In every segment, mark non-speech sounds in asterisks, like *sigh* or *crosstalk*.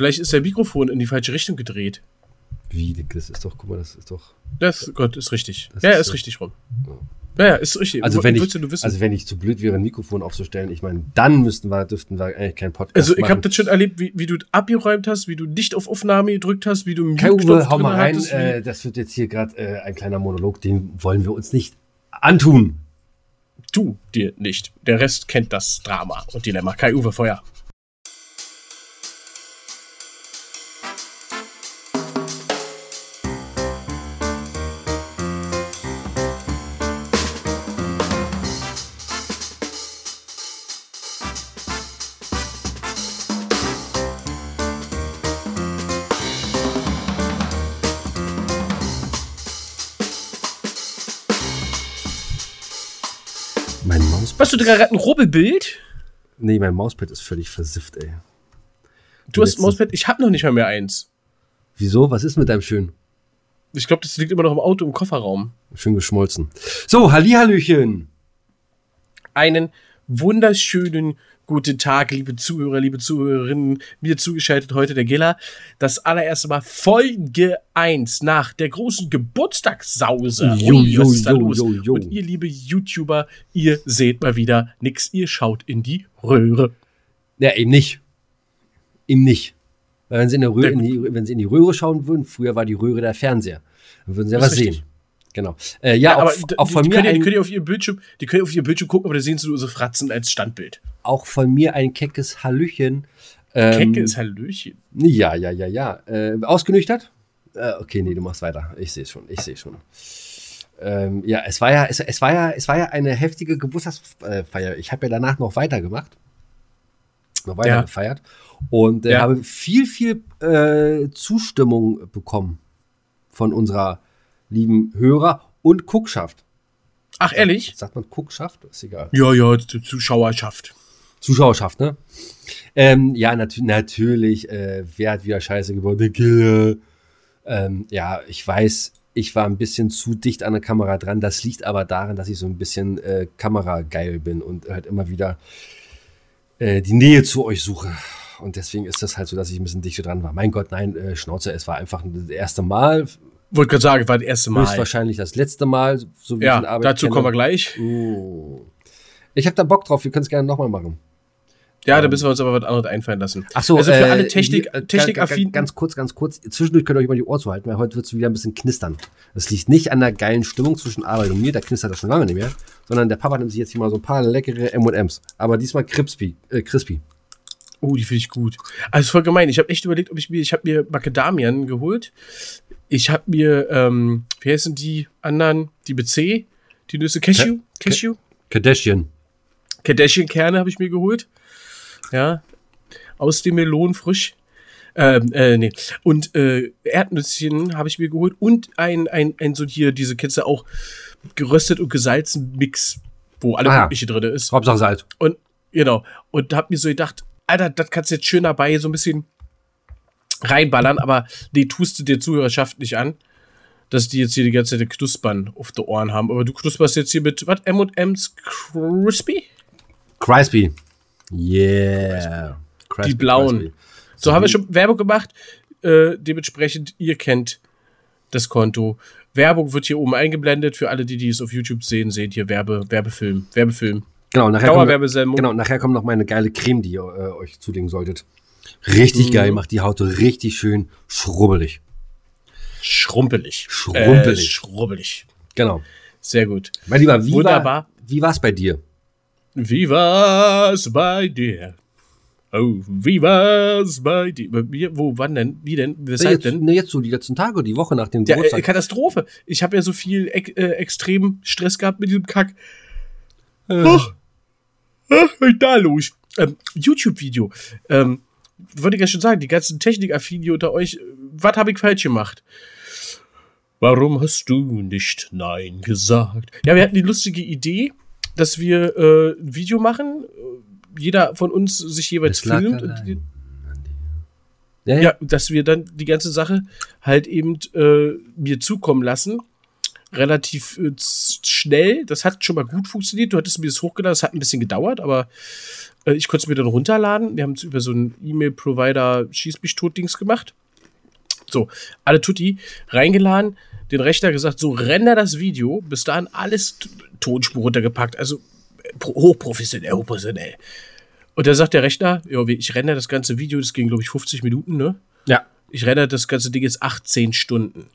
Vielleicht ist der Mikrofon in die falsche Richtung gedreht. Wie? Das ist doch, guck mal, das ist doch. Das, Gott, ist richtig. Das ja, ist ist, richtig rum. Ja. Ja, ja, ist richtig. Also wenn ich, also wenn ich zu blöd wäre, ein Mikrofon aufzustellen, ich meine, dann müssten wir, dürften wir eigentlich keinen Podcast Also ich habe das schon erlebt, wie, wie du abgeräumt hast, wie du nicht auf Aufnahme gedrückt hast, wie du einen Kai Uwe, hau mal rein, hattest, äh, das wird jetzt hier gerade äh, ein kleiner Monolog, den wollen wir uns nicht antun. Du dir nicht. Der Rest kennt das Drama und Dilemma. Kai Uwe Feuer. Hast du gerade ein Rubbelbild? Nee, mein Mauspad ist völlig versifft, ey. Du hast ein Mauspad, ich habe noch nicht mal mehr eins. Wieso? Was ist mit deinem schön? Ich glaube, das liegt immer noch im Auto im Kofferraum. Schön geschmolzen. So, Hallihallöchen. Einen wunderschönen guten Tag, liebe Zuhörer, liebe Zuhörerinnen. Mir zugeschaltet heute der Giller. Das allererste Mal Folge 1 nach der großen Geburtstagssause. Jo, jo, was ist da jo, los? jo, jo. Und ihr, liebe YouTuber, ihr seht mal wieder nix. Ihr schaut in die Röhre. Ja, eben nicht. Eben nicht. Weil wenn sie, in der Röhre, in die, wenn sie in die Röhre schauen würden, früher war die Röhre der Fernseher. Dann würden sie ja was richtig. sehen. Genau. Äh, ja, auch, d- auch von die mir könnt ihr, die könnt ihr auf ihr Bildschirm, die könnt ihr auf ihr Bildschirm gucken, aber da sehen sie nur so Fratzen als Standbild. Auch von mir ein keckes Hallöchen. Ähm, Kecke ist Hallöchen. Ja, ja, ja, ja. Äh, ausgenüchtert? Äh, okay, nee, du machst weiter. Ich sehe schon, ich sehe schon. Ähm, ja, es war ja, es, es war ja, es war ja eine heftige Geburtstagsfeier. Ich habe ja danach noch weitergemacht, noch weiter Ja. gefeiert und äh, Ja. habe viel, viel äh, Zustimmung bekommen von unserer lieben Hörer und Guckschaft. Ach, ehrlich? Sagt man Guckschaft? Ist egal. Ja, ja, Zuschauerschaft. Zuschauerschaft, ne? Ähm, ja, nat natürlich. Äh, wer hat wieder Scheiße gebaut? Der Killer. Ähm, ja, ich weiß, ich war ein bisschen zu dicht an der Kamera dran. Das liegt aber daran, dass ich so ein bisschen äh, kamerageil bin und halt immer wieder äh, die Nähe zu euch suche. Und deswegen ist das halt so, dass ich ein bisschen dichter dran war. Mein Gott, nein, äh, Schnauze, es war einfach das erste Mal. Wollte gerade sagen, war das erste Mal. Höchstwahrscheinlich das letzte Mal, so wie Ja, ich in Arbeit dazu kenne. kommen wir gleich. Oh. Ich habe da Bock drauf, wir können es gerne nochmal machen. Ja, da müssen wir uns aber was anderes einfallen lassen. Ach so, also für äh, alle Technik, hier, Technikaffinen. Ganz, kurz, ganz kurz. Zwischendurch könnt ihr euch mal die Ohren zuhalten, weil heute wird es wieder ein bisschen knistern. Das liegt nicht an der geilen Stimmung zwischen Arbeit und mir, da knistert das schon lange nicht mehr, sondern der Papa nimmt sich jetzt hier mal so ein paar leckere M&M's. Aber diesmal crispy. Äh, crispy. Oh, die finde ich gut. Also voll gemein. Ich habe echt überlegt, ob ich mir, ich habe mir Macadamien geholt. Ich habe mir, ähm, wie heißen die anderen, die mit C? Die Nüsse Cashew? Cashew? Kardashian. Kardashian-Kerne habe ich mir geholt. Ja. Aus dem Melon frisch. Ähm, äh, nee. Und äh, Erdnüsschen habe ich mir geholt und ein, ein, ein so hier, diese Kiste auch geröstet und gesalzen Mix, wo alle Ah mögliche drin ist. Hauptsache Salz. Und genau. Und hab mir so gedacht, Alter, das kannst du jetzt schön dabei so ein bisschen reinballern, aber nee, tust du der Zuhörerschaft nicht an, dass die jetzt hier die ganze Zeit Knuspern auf die Ohren haben. Aber du knusperst jetzt hier mit, was, M&M's Crispy? Crispy. Yeah. Crispy, Die blauen. crispy. So, haben wir schon Werbung gemacht. Äh, dementsprechend, ihr kennt das Konto. Werbung wird hier oben eingeblendet. Für alle, die dies auf YouTube sehen, seht ihr Werbe, Werbefilm. Werbefilm. Genau, nachher kommt, genau, nachher kommt noch meine geile Creme, die ihr äh, euch zulegen solltet. Richtig Mhm. geil, macht die Haut richtig schön schrubbelig. Schrumpelig. Schrumpelig. Äh, schrubbelig. Genau. Sehr gut. Mein Lieber, wie Wunderbar. war wie war's bei dir? Wie war's bei dir? Oh, wie war's bei dir? Bei mir? Wo, wann denn? Wie denn? Weshalb jetzt, denn? ne, jetzt so die letzten Tage, die Woche nach dem Ja, äh, Geburtstag. Katastrophe. Ich habe ja so viel ex äh, extrem Stress gehabt mit diesem Kack. Äh, Ach, da los? Ähm, YouTube-Video. Ähm, wollte ich ja schon sagen, die ganzen Technikaffine unter euch, was habe ich falsch gemacht? Warum hast du nicht Nein gesagt? Ja, wir hatten die lustige Idee, dass wir äh, ein Video machen. äh, Jeder von uns sich jeweils lag filmt. Und die. Ja, ja. ja, dass wir dann die ganze Sache halt eben äh, mir zukommen lassen relativ äh, schnell. Das hat schon mal gut funktioniert. Du hattest mir das hochgeladen, das hat ein bisschen gedauert, aber äh, ich konnte es mir dann runterladen. Wir haben es über so einen E-Mail-Provider Schieß mich tot Dings gemacht. So, alle Tutti reingeladen, den Rechner gesagt, so render das Video, bis dahin alles Tonspur runtergepackt, also hochprofessionell, hochprofessionell. Und da sagt der Rechner, ja, ich renne das ganze Video, das ging, glaube ich, 50 Minuten, ne? Ja. Ich renne das ganze Ding jetzt 18 Stunden.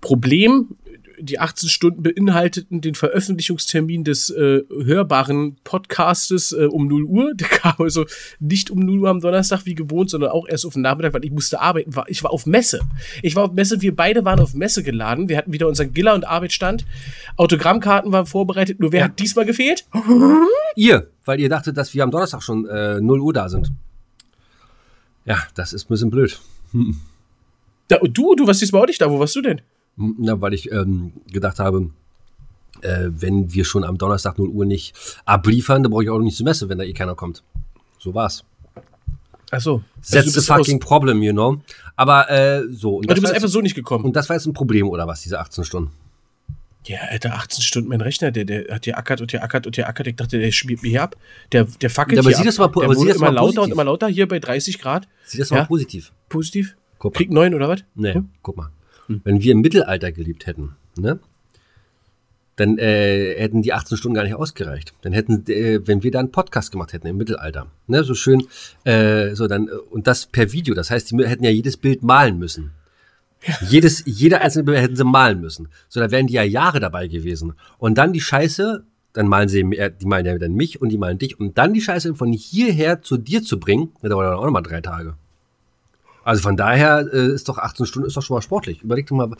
Problem, die 18 Stunden beinhalteten den Veröffentlichungstermin des äh, hörbaren Podcastes äh, um 0 Uhr. Der kam also nicht um 0 Uhr am Donnerstag wie gewohnt, sondern auch erst auf den Nachmittag, weil ich musste arbeiten. Ich war auf Messe. Ich war auf Messe, wir beide waren auf Messe geladen. Wir hatten wieder unseren Giller- und Arbeitsstand. Autogrammkarten waren vorbereitet. Nur wer ja. hat diesmal gefehlt? *laughs* Ihr, weil ihr dachtet, dass wir am Donnerstag schon äh, 0 Uhr da sind. Ja, das ist ein bisschen blöd. Hm. Da, und du, du warst diesmal auch nicht da. Wo warst du denn? Na, weil ich ähm, gedacht habe, äh, wenn wir schon am Donnerstag 0 Uhr nicht abliefern, dann brauche ich auch nicht zur Messe, wenn da eh keiner kommt. So war's. Ach so. That's also the fucking problem, you know. Aber äh, so. Und Aber du bist einfach so nicht gekommen. Und das war jetzt ein Problem, oder was, diese 18 Stunden? Ja, Alter, 18 Stunden mein Rechner, der, der hat hier ackert und hier ackert und hier ackert. Ich dachte, der spielt mich hier ab. Der, der fackelt ja, aber hier sieh das mal, ab. Der aber sieh das immer mal lauter positiv. und immer lauter hier bei 30 Grad. Sieh das mal Ja. positiv. Positiv. Guck mal. Krieg 9 oder was? Nee, Hm? guck mal. Wenn wir im Mittelalter gelebt hätten, ne? Dann äh, hätten die 18 Stunden gar nicht ausgereicht. Dann hätten, äh, wenn wir da einen Podcast gemacht hätten im Mittelalter, ne, so schön, äh, so dann, äh, und das per Video, das heißt, die hätten ja jedes Bild malen müssen. Jedes, jeder einzelne Bild hätten sie malen müssen. So, da wären die ja Jahre dabei gewesen. Und dann die Scheiße, dann malen sie, äh, die malen ja dann mich und die malen dich, und dann die Scheiße von hierher zu dir zu bringen, das dauert dann auch nochmal drei Tage. Also von daher äh, ist doch 18 Stunden ist doch schon mal sportlich. Überleg doch mal,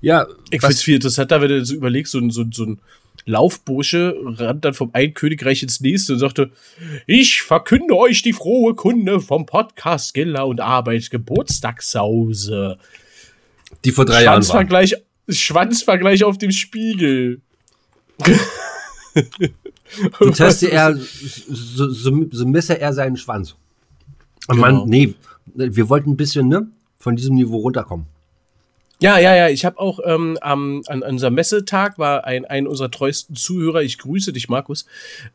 ja, Ich was- find's viel interessanter, wenn du so überlegst, so ein, so, ein- so ein Laufbursche rannt dann vom einen Königreich ins nächste und sagte, ich verkünde euch die frohe Kunde vom Podcast Giller und Arbeit Geburtstagssause. die vor drei Jahren war. Schwanzvergleich, auf dem Spiegel. *laughs* Du teste er, so, so, so messe er seinen Schwanz. Und Genau. man, nee, wir wollten ein bisschen, ne, von diesem Niveau runterkommen. Ja, ja, ja. Ich habe auch ähm, am, an, an unserem Messetag war ein, ein unserer treuesten Zuhörer, ich grüße dich, Markus,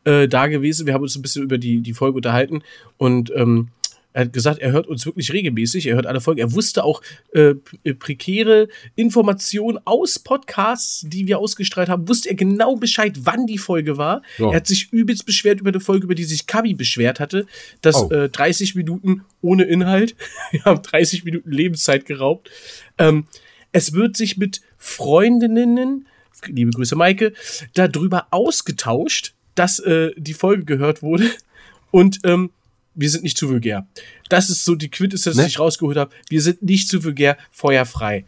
äh, da gewesen. Wir haben uns ein bisschen über die, die Folge unterhalten und ähm, er hat gesagt, er hört uns wirklich regelmäßig, er hört alle Folgen. Er wusste auch äh, p- prekäre Informationen aus Podcasts, die wir ausgestrahlt haben, wusste er genau Bescheid, wann die Folge war. Ja. Er hat sich übelst beschwert über eine Folge, über die sich Kabi beschwert hatte, dass Oh. äh, 30 Minuten ohne Inhalt, *laughs* wir haben 30 Minuten Lebenszeit geraubt. Ähm, es wird sich mit Freundinnen, liebe Grüße Maike, darüber ausgetauscht, dass äh, die Folge gehört wurde. Und ähm, wir sind nicht zu vulgär. Das ist so die Quintessenz, Ne? die ich rausgeholt habe. Wir sind nicht zu vulgär, feuerfrei.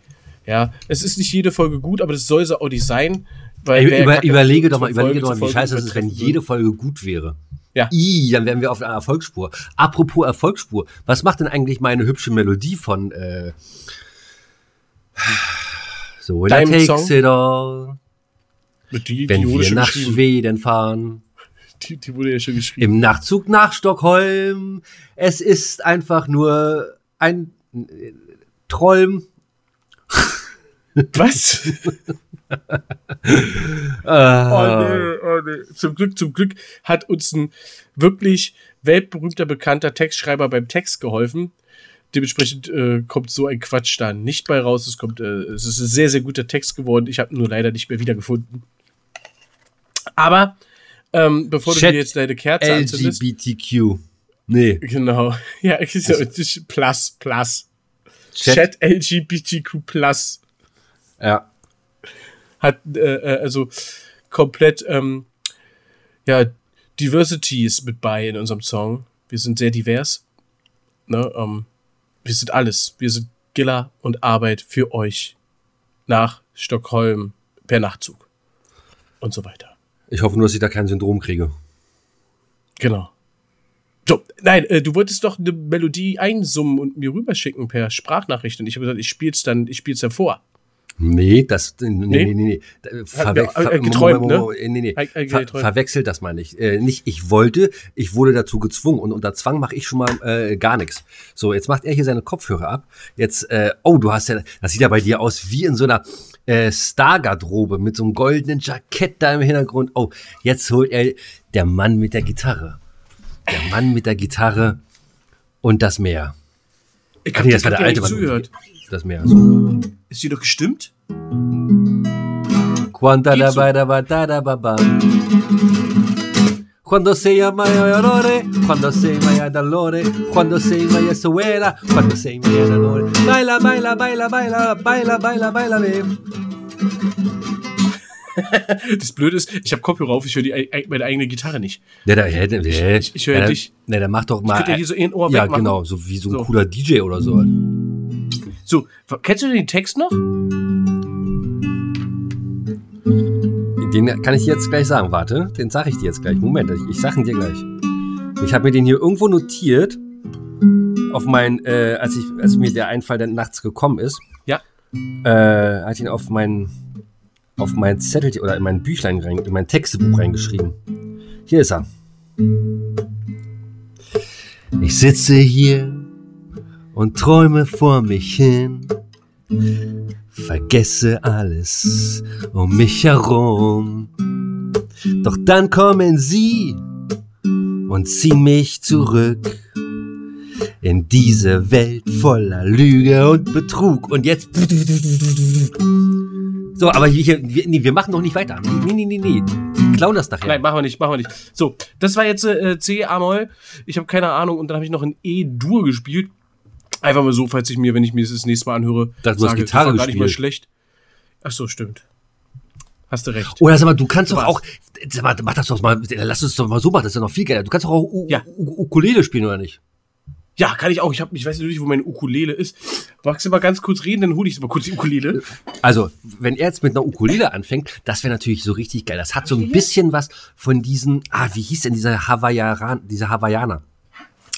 Ja, es ist nicht jede Folge gut, aber das soll sie auch nicht sein. Weil Ey, über, überlege doch mal, überlege doch mal, wie scheiße es ist, wenn jede. Folge gut wäre. Ja. I, dann wären wir auf einer Erfolgsspur. Apropos Erfolgsspur, was macht denn eigentlich meine hübsche Melodie von äh, so Deinem takes Song? it all, Die, die, wenn wurde wir nach. Schweden fahren. Die, die wurde ja schon geschrieben. Im Nachtzug nach Stockholm. Es ist einfach nur ein äh, Träum. Was? Äh, *laughs* Oh nee, oh nee. Zum Glück, zum Glück hat uns ein wirklich weltberühmter, bekannter Textschreiber beim Text geholfen. Dementsprechend äh, kommt so ein Quatsch da nicht bei raus. Es kommt, äh, es ist ein sehr, sehr guter Text geworden. Ich habe ihn nur leider nicht mehr wiedergefunden. Aber ähm, bevor du Chat dir jetzt deine Kerze anzündest, LGBTQ. Nee. genau, *laughs* ja, ist ja ist plus, plus. Chat. Chat LGBTQ plus. Ja. hat äh, äh, also komplett ähm, ja Diversity ist mit bei in unserem Song. Wir sind sehr divers. Ne, ähm, wir sind alles. Wir sind Giller und Arbeit für euch nach Stockholm per Nachtzug und so weiter. Ich hoffe nur, dass ich da kein Syndrom kriege. Genau. So, nein, äh, du wolltest doch eine Melodie einsummen und mir rüberschicken per Sprachnachricht und ich habe gesagt, ich spiel's dann, ich spiel's dann vor. Nee, das, nee, nee, nee, nee. Verwe ja, äh, geträumt, ne? Nee, nee. Ver verwechselt das mal nicht. Äh, nicht, ich wollte, ich wurde dazu gezwungen und unter Zwang mache ich schon mal äh, gar nichts. So, jetzt macht er hier seine Kopfhörer ab. Jetzt, äh, oh, du hast ja, das sieht ja bei dir aus wie in so einer äh, Star-Garderobe mit so einem goldenen Jackett da im Hintergrund. Oh, jetzt holt er der Mann mit der Gitarre. Der Mann mit der Gitarre und das Meer. Ich hab nee, das war der alte Mann. Das Meer. So. Ist die doch gestimmt? Quanta da ba da ba da da ba ba. Quando sei a maior dolore, quando sei maior dolore, quando sei maior suera, quando sei maior dolore. Baila, baila, baila, baila, baila, baila, baila, baila. *laughs* das Blöde ist, ich habe Kopfhörer auf, ich höre meine eigene Gitarre nicht. Ja, da, ja, ja, ich, ich höre ja, dich. Ne, dann mach doch mal. Ich ja hier so ein Ohr Ja, genau, so wie so ein so. cooler DJ oder so. So, kennst du den Text noch? Den kann ich dir jetzt gleich sagen. Warte, den sage ich dir jetzt gleich. Moment, ich, ich sage ihn dir gleich. Ich habe mir den hier irgendwo notiert, auf mein, äh, als, ich, als mir der Einfall dann nachts gekommen ist. Ja. Äh, ich ihn auf mein, auf mein Zettel oder in mein Büchlein, rein, in mein Textebuch reingeschrieben. Hier ist er. Ich sitze hier und träume vor mich hin. Vergesse alles um mich herum. Doch dann kommen sie und ziehen mich zurück in diese Welt voller Lüge und Betrug. Und jetzt. So, aber hier, wir, nee, wir machen noch nicht weiter. Nee, nee, nee, nee. Klauen das nachher. Nein, machen wir nicht, machen wir nicht. So, das war jetzt äh, C, A-Moll. Ich habe keine Ahnung. Und dann habe ich noch ein E-Dur gespielt. Einfach mal so, falls ich mir, wenn ich mir das, das nächste Mal anhöre, das sage, Gitarre das war gar nicht mal schlecht. Ach so, stimmt. Hast du recht. Oder sag mal, du kannst doch auch, sag mal, mach das doch mal, lass uns doch mal so machen, das ist ja noch viel geiler. Du kannst doch auch U ja. Ukulele spielen, oder nicht? Ja, kann ich auch. Ich, hab, ich weiß nicht, wo meine Ukulele ist. Magst du mal ganz kurz reden, dann hole ich mal kurz die Ukulele. Also, wenn er jetzt mit einer Ukulele anfängt, das wäre natürlich so richtig geil. Das hat so ein bisschen was von diesen, ah, wie hieß denn dieser Hawaiian, dieser Hawaiianer?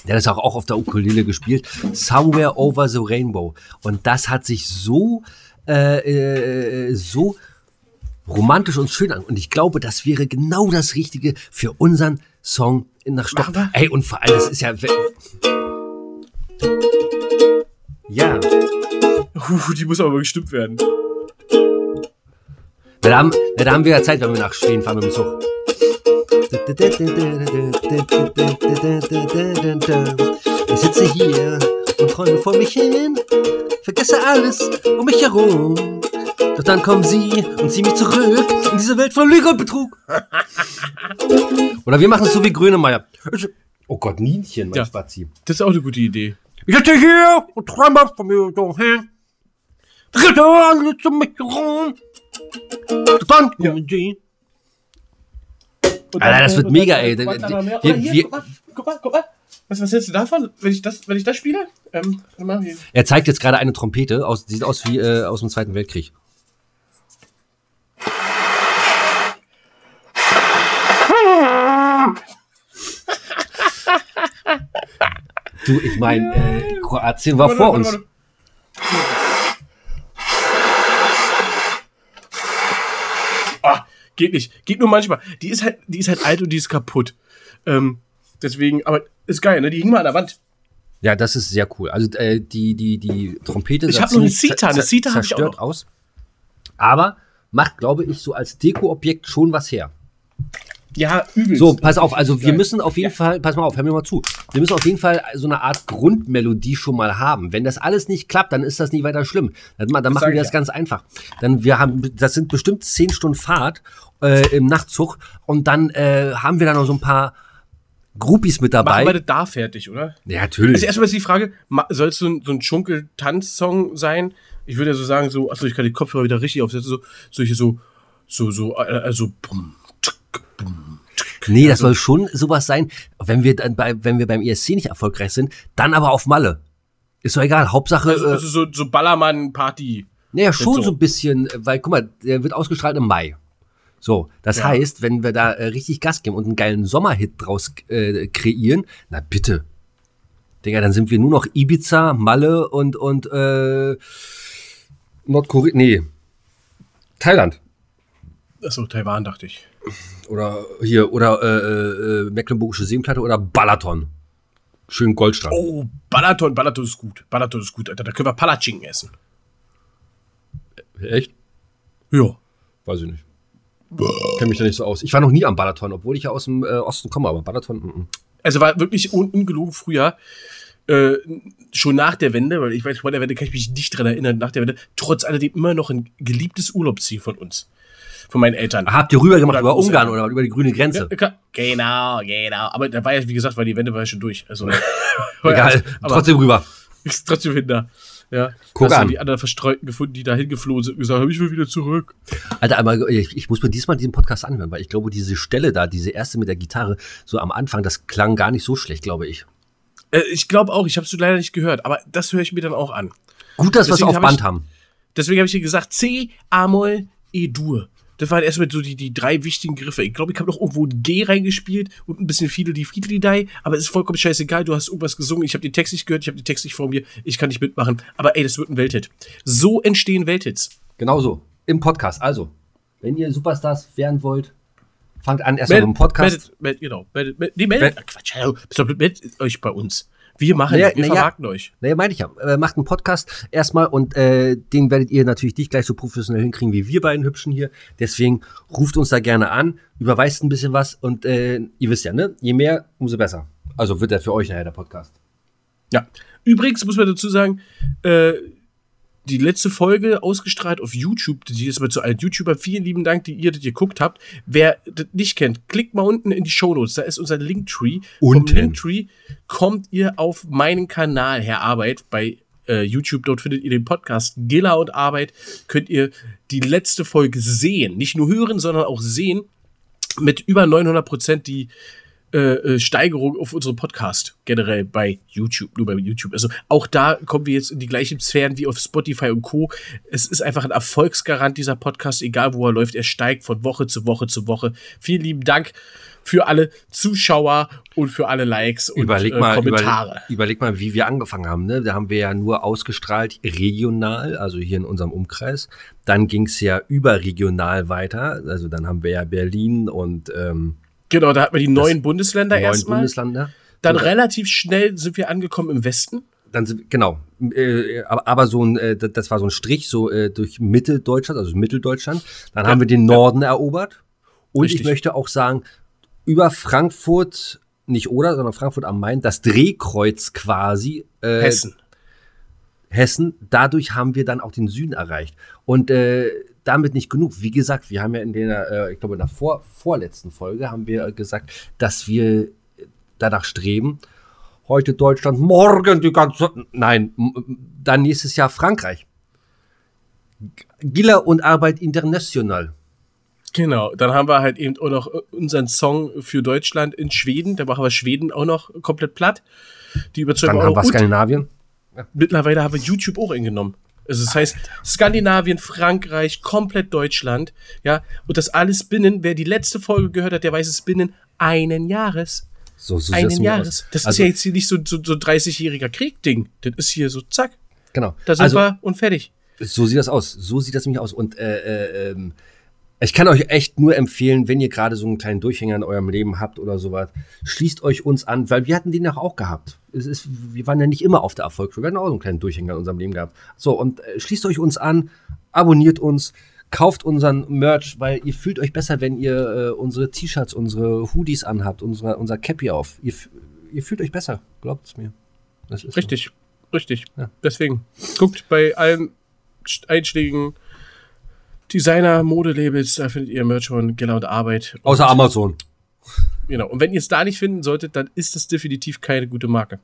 Der hat das auch, auf der Ukulele gespielt. Somewhere Over the Rainbow. Und das hat sich so, äh, äh, so romantisch und schön an. Und ich glaube, das wäre genau das Richtige für unseren Song nach Stopp. Ey, und vor allem, das ist ja. Ja. Uh, die muss aber gestimmt werden. Na, da haben, na, da haben wir ja Zeit, wenn wir nach Schweden fahren mit dem Zug. Ich sitze hier und träume vor mich hin, vergesse alles um mich herum. Doch dann kommen sie und ziehen mich zurück in diese Welt von Lüge und Betrug. *laughs* Oder wir machen es so wie Grönemeyer. Oh Gott, Nienchen, mein ja, Spazi. Das ist auch eine gute Idee. Ich sitze hier und träume von mir dahin. Dritte alles um mich herum. Dann kommen sie und Alter, das wird mega, ey. Wir, wir, guck, mal, guck mal, guck mal. Was, was hältst du davon, wenn ich das, wenn ich das spiele? Ähm, er zeigt jetzt gerade eine Trompete, aus, die sieht aus wie äh, aus dem Zweiten Weltkrieg. *laughs* du, ich meine, äh, Kroatien war vor uns. Geht nicht. Geht nur manchmal. Die ist halt, die ist halt alt und die ist kaputt. Ähm, deswegen, aber ist geil, ne? Die hing mal an der Wand. Ja, das ist sehr cool. Also äh, die, die, die Trompete ich habe noch eine Zita, eine Zita zerstört aus. Aber macht, glaube ich, so als Deko-Objekt schon was her. Ja, übel. So, pass auf, also wir müssen auf jeden ja. Fall, pass mal auf, hör mir mal zu. Wir müssen auf jeden Fall so eine Art Grundmelodie schon mal haben. Wenn das alles nicht klappt, dann ist das nicht weiter schlimm. Dann, dann machen wir das ja. ganz einfach. Dann wir haben, das sind bestimmt zehn Stunden Fahrt äh, im Nachtzug und dann äh, haben wir da noch so ein paar Groupies mit dabei. Machen wir da fertig, oder? Ja, natürlich. Also erstmal ist die Frage, soll es so ein, so ein Schunkel-Tanz-Song sein? Ich würde ja so sagen, so, achso, ich kann die Kopfhörer wieder richtig aufsetzen, so, solche so, so, so, also, bumm, Nee, das also, soll schon sowas sein, wenn wir dann bei, wenn wir beim ESC nicht erfolgreich sind, dann aber auf Malle. Ist doch egal, Hauptsache. Also, also so, so Ballermann-Party. Naja, schon so. so. ein bisschen, weil, guck mal, der wird ausgestrahlt im Mai. So, das ja. heißt, wenn wir da äh, richtig Gas geben und einen geilen Sommerhit draus äh, kreieren, na bitte. Digga, dann sind wir nur noch Ibiza, Malle und, und äh, Nordkorea. Nee, Thailand. Achso, Taiwan, dachte ich. Oder hier, oder äh, äh, Mecklenburgische Seenplatte oder Balaton. Schön Goldstrand. Oh, Balaton, Balaton ist gut. Balaton ist gut, Alter. Da können wir Palatschinken essen. Echt? Ja. Weiß ich nicht. Kenne mich da nicht so aus. Ich war noch nie am Balaton, obwohl ich ja aus dem äh, Osten komme, aber Balaton, mm, mm. Also war wirklich un ungelogen früher, äh, schon nach der Wende, weil ich weiß, vor der Wende kann ich mich nicht dran erinnern, nach der Wende, trotz alledem immer noch ein geliebtes Urlaubsziel von uns. Von meinen Eltern. Habt ihr rüber gemacht Oder über. Ungarn oder über die grüne Grenze? Ja, genau, genau. Aber da war ja, wie gesagt, weil die Wende war ja schon durch. Also, *laughs* Egal, aber trotzdem rüber. *laughs* ist trotzdem hin da. Ja. Guck Hast du an. die anderen Verstreuten gefunden, die da hingeflohen sind und gesagt haben, ich will wieder zurück. Alter, aber ich, ich muss mir diesmal diesen Podcast anhören, weil ich glaube, diese Stelle da, diese erste mit der Gitarre, so am Anfang, das klang gar nicht so schlecht, glaube ich. Äh, ich glaube auch, ich habe es leider nicht gehört, aber das höre ich mir dann auch an. Gut, dass wir es auf hab Band ich- haben. Deswegen habe ich dir gesagt, C, A-Moll, E-Dur. Das waren erstmal so die, die drei wichtigen Griffe. Ich glaube, ich habe noch irgendwo ein G reingespielt und ein bisschen Fiedel die Fiedlidei, aber es ist vollkommen scheißegal. Du hast irgendwas gesungen, ich habe den Text nicht gehört, ich habe den Text nicht vor mir, ich kann nicht mitmachen. Aber ey, das wird ein Welthit. So entstehen Welthits. Genauso. Im Podcast. Also, wenn ihr Superstars werden wollt, fangt an erstmal mit dem Podcast. Meldet, meldet, genau. Meldet, meldet, nee, meldet, Mel- Quatsch, hallo, bist doch- meldet euch bei uns. Wir machen, Naja, wir naja. vermarkten euch. Naja, meine ich ja. Äh, macht einen Podcast erstmal und äh, den werdet ihr natürlich nicht gleich so professionell hinkriegen wie wir beiden Hübschen hier. Deswegen ruft uns da gerne an, überweist ein bisschen was und äh, ihr wisst ja, ne? Je mehr, umso besser. Also wird er für euch nachher der Podcast. Ja. Übrigens muss man dazu sagen, äh, die letzte Folge ausgestrahlt auf YouTube, die ist mal zu allen YouTubern. Vielen lieben Dank, die ihr das geguckt habt. Wer das nicht kennt, klickt mal unten in die Shownotes. Da ist unser Linktree. Unten. Vom Linktree kommt ihr auf meinen Kanal, Herr Arbeit, bei äh, YouTube. Dort findet ihr den Podcast Gilla und Arbeit. Könnt ihr die letzte Folge sehen. Nicht nur hören, sondern auch sehen. Mit über 900 Prozent die äh, äh, Steigerung auf unserem Podcast generell bei YouTube, nur bei YouTube. Also auch da kommen wir jetzt in die gleichen Sphären wie auf Spotify und Co. Es ist einfach ein Erfolgsgarant dieser Podcast, egal wo er läuft, er steigt von Woche zu Woche zu Woche. Vielen lieben Dank für alle Zuschauer und für alle Likes und Überleg äh, mal, Kommentare. Überleg, überleg mal, wie wir angefangen haben. Ne? Da haben wir ja nur ausgestrahlt regional, also hier in unserem Umkreis. Dann ging es ja überregional weiter. Also dann haben wir ja Berlin und ähm, Genau, da hatten wir die neuen Bundesländer neun erstmal. Bundesländer. Dann So, relativ schnell sind wir angekommen im Westen. dann sind, genau, äh, aber, aber so ein, äh, das war so ein Strich so äh, durch Mitteldeutschland, also Mitteldeutschland. Dann haben wir den Norden erobert. Und Richtig. ich möchte auch sagen, über Frankfurt, nicht oder, sondern Frankfurt am Main, das Drehkreuz quasi. Äh, Hessen. Hessen. Dadurch haben wir dann auch den Süden erreicht. Und äh, damit nicht genug. Wie gesagt, wir haben ja in der, äh, ich glaube, in der vor, vorletzten Folge haben wir äh, gesagt, dass wir danach streben, heute Deutschland, morgen die ganze, nein, dann nächstes Jahr Frankreich. Giller und Arbeit international. Genau, dann haben wir halt eben auch noch unseren Song für Deutschland in Schweden. Da machen wir Schweden auch noch komplett platt. Die überzeugen Dann auch haben wir Skandinavien. mittlerweile haben wir YouTube auch eingenommen. Also das heißt, Skandinavien, Frankreich, komplett Deutschland, ja, und das alles binnen, wer die letzte Folge gehört hat, der weiß es binnen einen Jahres. So, so sieht das einen Jahres. aus. Das Also, ist ja jetzt hier nicht so, so, so 30-jähriger Krieg-Ding. Das ist hier so, zack, Genau. da sind also, wir und fertig. So sieht das aus. So sieht das nämlich aus. Und äh, äh, ähm, ich kann euch echt nur empfehlen, wenn ihr gerade so einen kleinen Durchhänger in eurem Leben habt oder sowas, schließt euch uns an, weil wir hatten den auch, auch gehabt. Es ist, wir waren ja nicht immer auf der Erfolgsspur. Wir hatten auch so einen kleinen Durchhänger in unserem Leben gehabt. So, und äh, schließt euch uns an, abonniert uns, kauft unseren Merch, weil ihr fühlt euch besser, wenn ihr äh, unsere T-Shirts, unsere Hoodies anhabt, unsere, unser Cappy auf. Ihr, ihr fühlt euch besser, glaubt es mir. Ist so. Richtig, richtig. Ja. Deswegen, guckt bei allen st- einschlägigen Designer-Modelabels, da findet ihr Merch von Geller und Arbeit. Außer Amazon. Genau. Und wenn ihr es da nicht finden solltet, dann ist das definitiv keine gute Marke.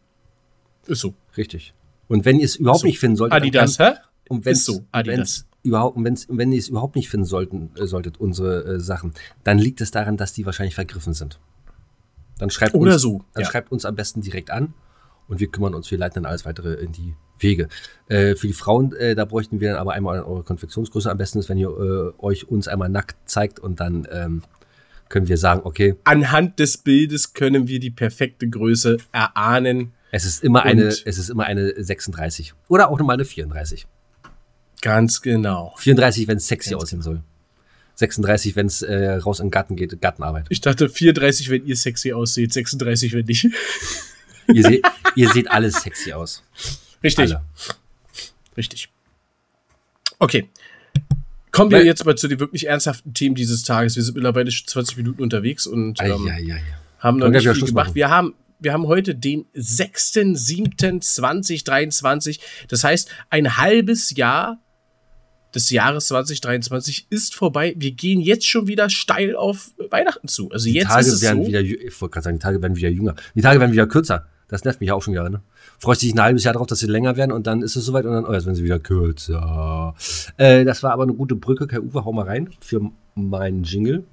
Ist so. Richtig. Und wenn ihr es überhaupt So. nicht finden solltet, dann Adidas, kann- hä? Und wenn's, Ist so, Adidas. überhaupt, und wenn's, und wenn ihr es überhaupt nicht finden sollten, äh, solltet, unsere äh, Sachen, dann liegt es daran, dass die wahrscheinlich vergriffen sind. Dann schreibt Oder uns, so, Dann ja. schreibt uns am besten direkt an und wir kümmern uns, wir leiten dann alles weitere in die Wege. Äh, für die Frauen, äh, da bräuchten wir dann aber einmal eure Konfektionsgröße. Am besten ist, wenn ihr äh, euch uns einmal nackt zeigt und dann ähm, können wir sagen, okay, Anhand des Bildes können wir die perfekte Größe erahnen. es ist immer eine, es ist immer eine 36 oder auch nochmal eine 34. Ganz genau. 34, wenn es sexy Ganz aussehen soll. 36, wenn es äh, raus in den Garten geht, Gartenarbeit. Ich dachte 34, wenn ihr sexy aussieht, 36, wenn nicht. Ihr, seht, ihr seht alles sexy aus. Richtig. Alle. Richtig. Okay. Kommen wir jetzt mal zu den wirklich ernsthaften Themen dieses Tages. Wir sind mittlerweile schon 20 Minuten unterwegs und ähm, ei, ei, ei. haben noch wir nicht viel gemacht. machen? Wir haben, wir haben heute den 6.7.2023. Das heißt, ein halbes Jahr des Jahres 2023 ist vorbei. Wir gehen jetzt schon wieder steil auf Weihnachten zu. Also Die jetzt Tage ist es werden so. wieder, ich wollte gerade sagen, die Tage werden wieder jünger. Die Tage werden wieder kürzer. Das nervt mich auch schon wieder, ne? Freust dich ein halbes Jahr darauf, dass sie länger werden und dann ist es soweit und dann, oh, jetzt werden sie wieder kürzer. Äh, das war aber eine gute Brücke. Kai Uwe, hau mal rein für meinen Jingle.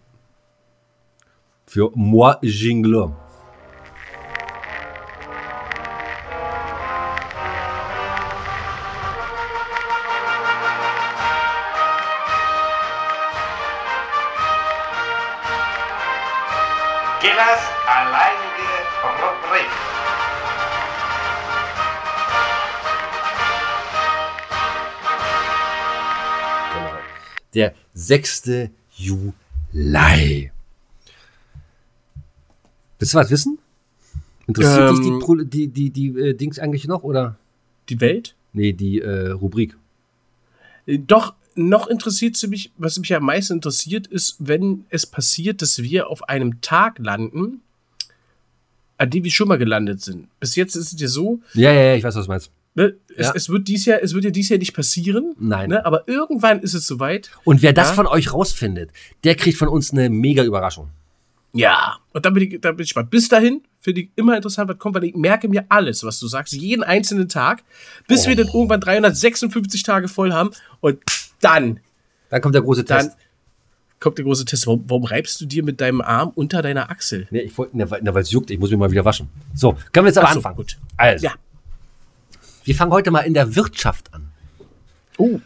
Für moi Jingle. Der 6. Juli. Willst du was wissen? Interessiert dich die, Ähm. Pro- die, die, die äh, Dings eigentlich noch oder? Die Welt? Nee, die äh, Rubrik. Äh, Doch, noch interessiert sie mich, was mich am meisten interessiert, ist, wenn es passiert, dass wir auf einem Tag landen, an dem wir schon mal gelandet sind. Bis jetzt ist es ja so, Ja, ja, ja, ich weiß, was du meinst. Ne, es, Ja. es, wird dies Jahr, es wird ja dies Jahr nicht passieren, Nein. ne, aber irgendwann ist es soweit. Und wer das Ja. von euch rausfindet, der kriegt von uns eine mega Überraschung. Ja. Und da bin ich, da bin ich gespannt. Bis dahin finde ich immer interessant, was kommt, weil ich merke mir alles, was du sagst, jeden einzelnen Tag, bis wir dann Oh. irgendwann 356 Tage voll haben und dann Dann kommt der große Dann Test. kommt der große Test. Warum, warum reibst du dir mit deinem Arm unter deiner Achsel? Nee, ich wollte, ne, weil weil es juckt, ich muss mich mal wieder waschen. So, können wir jetzt aber Ach so, anfangen. gut. Also, Ja. Wir fangen heute mal in der Wirtschaft an. Oh,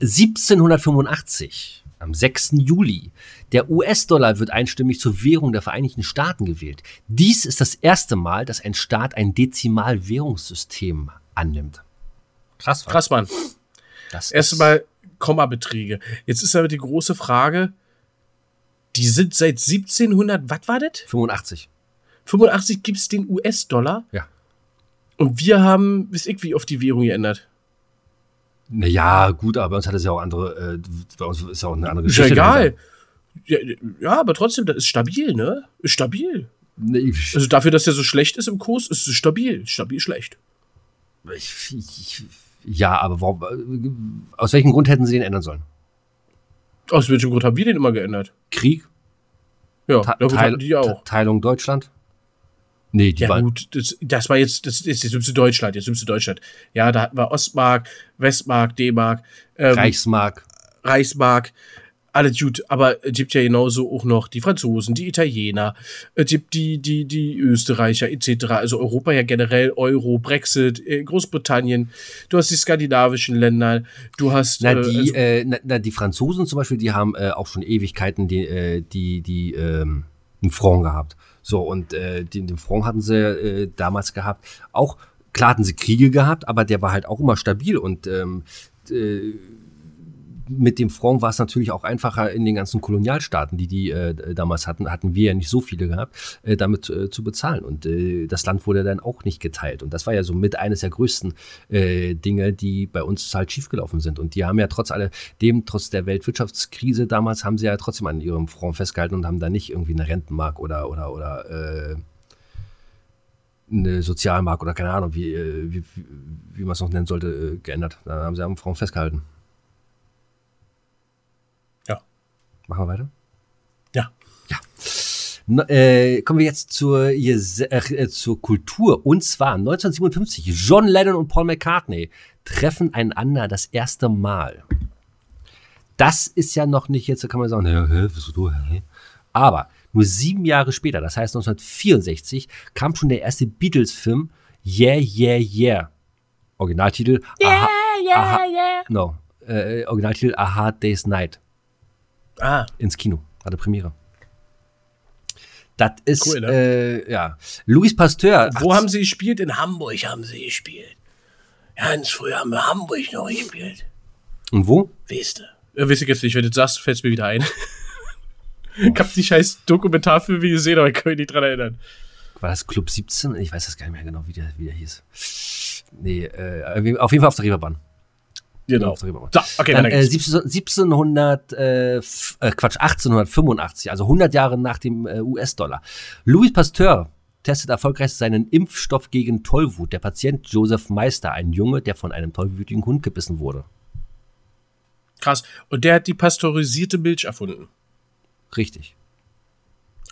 1785, am 6. Juli. Der US-Dollar wird einstimmig zur Währung der Vereinigten Staaten gewählt. Dies ist das erste Mal, dass ein Staat ein Dezimalwährungssystem annimmt. Krass, wa? krass, Mann. Das ist- Erstmal Kommabeträge. Jetzt ist aber die große Frage, die sind seit 1700, was war das? 85. 85 gibt es den US-Dollar Ja. Und wir haben, bis ich wie auf die Währung geändert. Naja, gut, aber bei uns hat es ja auch andere, äh, bei uns ist ja auch eine andere Ist ja Geschichte. egal. Ja, ja, aber trotzdem, das ist stabil, ne? Ist stabil. Nee, Also dafür, dass der so schlecht ist im Kurs, ist es stabil. Stabil schlecht. ich, ich, ja, aber warum, äh, aus welchem Grund hätten sie den ändern sollen? Aus welchem Grund haben wir den immer geändert? Krieg? Ja, da hatten die auch. Te- Teilung Deutschland? Nee, die Ja, waren, gut, das, das war jetzt, das ist jetzt nimmst du Deutschland, jetzt nimmst du Deutschland. Ja, da hatten wir Ostmark, Westmark, D-Mark, ähm, Reichsmark. Reichsmark, alles gut, aber es gibt ja genauso auch noch die Franzosen, die Italiener, es gibt die, die, die Österreicher etc. Also Europa ja generell, Euro, Brexit, äh, Großbritannien, du hast die skandinavischen Länder, du hast Na, äh, die, also, äh, na, na, die Franzosen zum Beispiel, die haben äh, auch schon Ewigkeiten die, äh, die, die ähm, einen Franc gehabt. So, und äh, den, den Franc hatten sie äh, damals gehabt. Auch, klar hatten sie Kriege gehabt, aber der war halt auch immer stabil und ähm, äh, mit dem Franc war es natürlich auch einfacher in den ganzen Kolonialstaaten, die die äh, damals hatten, hatten wir ja nicht so viele gehabt, äh, damit äh, zu bezahlen. Und äh, das Land wurde dann auch nicht geteilt. Und das war ja so mit eines der größten äh, Dinge, die bei uns halt schiefgelaufen sind. Und die haben ja trotz alledem, trotz der Weltwirtschaftskrise damals, haben sie ja trotzdem an ihrem Franc festgehalten und haben da nicht irgendwie eine Rentenmark oder oder oder äh, eine Sozialmark oder keine Ahnung, wie, wie, wie, man es noch nennen sollte, geändert. Da haben sie am Franc festgehalten. Ja. Machen wir weiter? Ja. Ja. No, äh, kommen wir jetzt zur, äh, zur Kultur. Und zwar 1957. John Lennon und Paul McCartney treffen einander das erste Mal. Das ist ja noch nicht jetzt, da kann man sagen, ja, hä, wieso du, hä? Aber nur sieben Jahre später, das heißt 1964, kam schon der erste Beatles-Film Yeah, Yeah, Yeah. Originaltitel Yeah, Yeah, Yeah. No, äh, Originaltitel A Hard Day's Night ah, ins Kino. Hatte Premiere. Das ist, Cool, ne? äh, ja. Louis Pasteur. wo 18 haben sie gespielt? In Hamburg haben sie gespielt. Ganz früh haben wir Hamburg noch gespielt. Und wo? Weißt du? Äh, weiß ich jetzt nicht, wenn du das sagst, fällt es mir wieder ein. *laughs* ich hab die scheiß Dokumentarfilme gesehen, aber ich kann mich nicht dran erinnern. War das Club 17? Ich weiß das gar nicht mehr genau, wie der, wie der hieß. Nee, äh, auf jeden Fall auf der Reeperbahn. Genau. So, okay, Dann, äh, geht's. 17, 1700, äh, äh, Quatsch, 1885, also 100 Jahre nach dem äh, US-Dollar. Louis Pasteur testet erfolgreich seinen Impfstoff gegen Tollwut. Der Patient Joseph Meister, ein Junge, der von einem tollwütigen Hund gebissen wurde. Krass. Und der hat die pasteurisierte Milch erfunden. Richtig,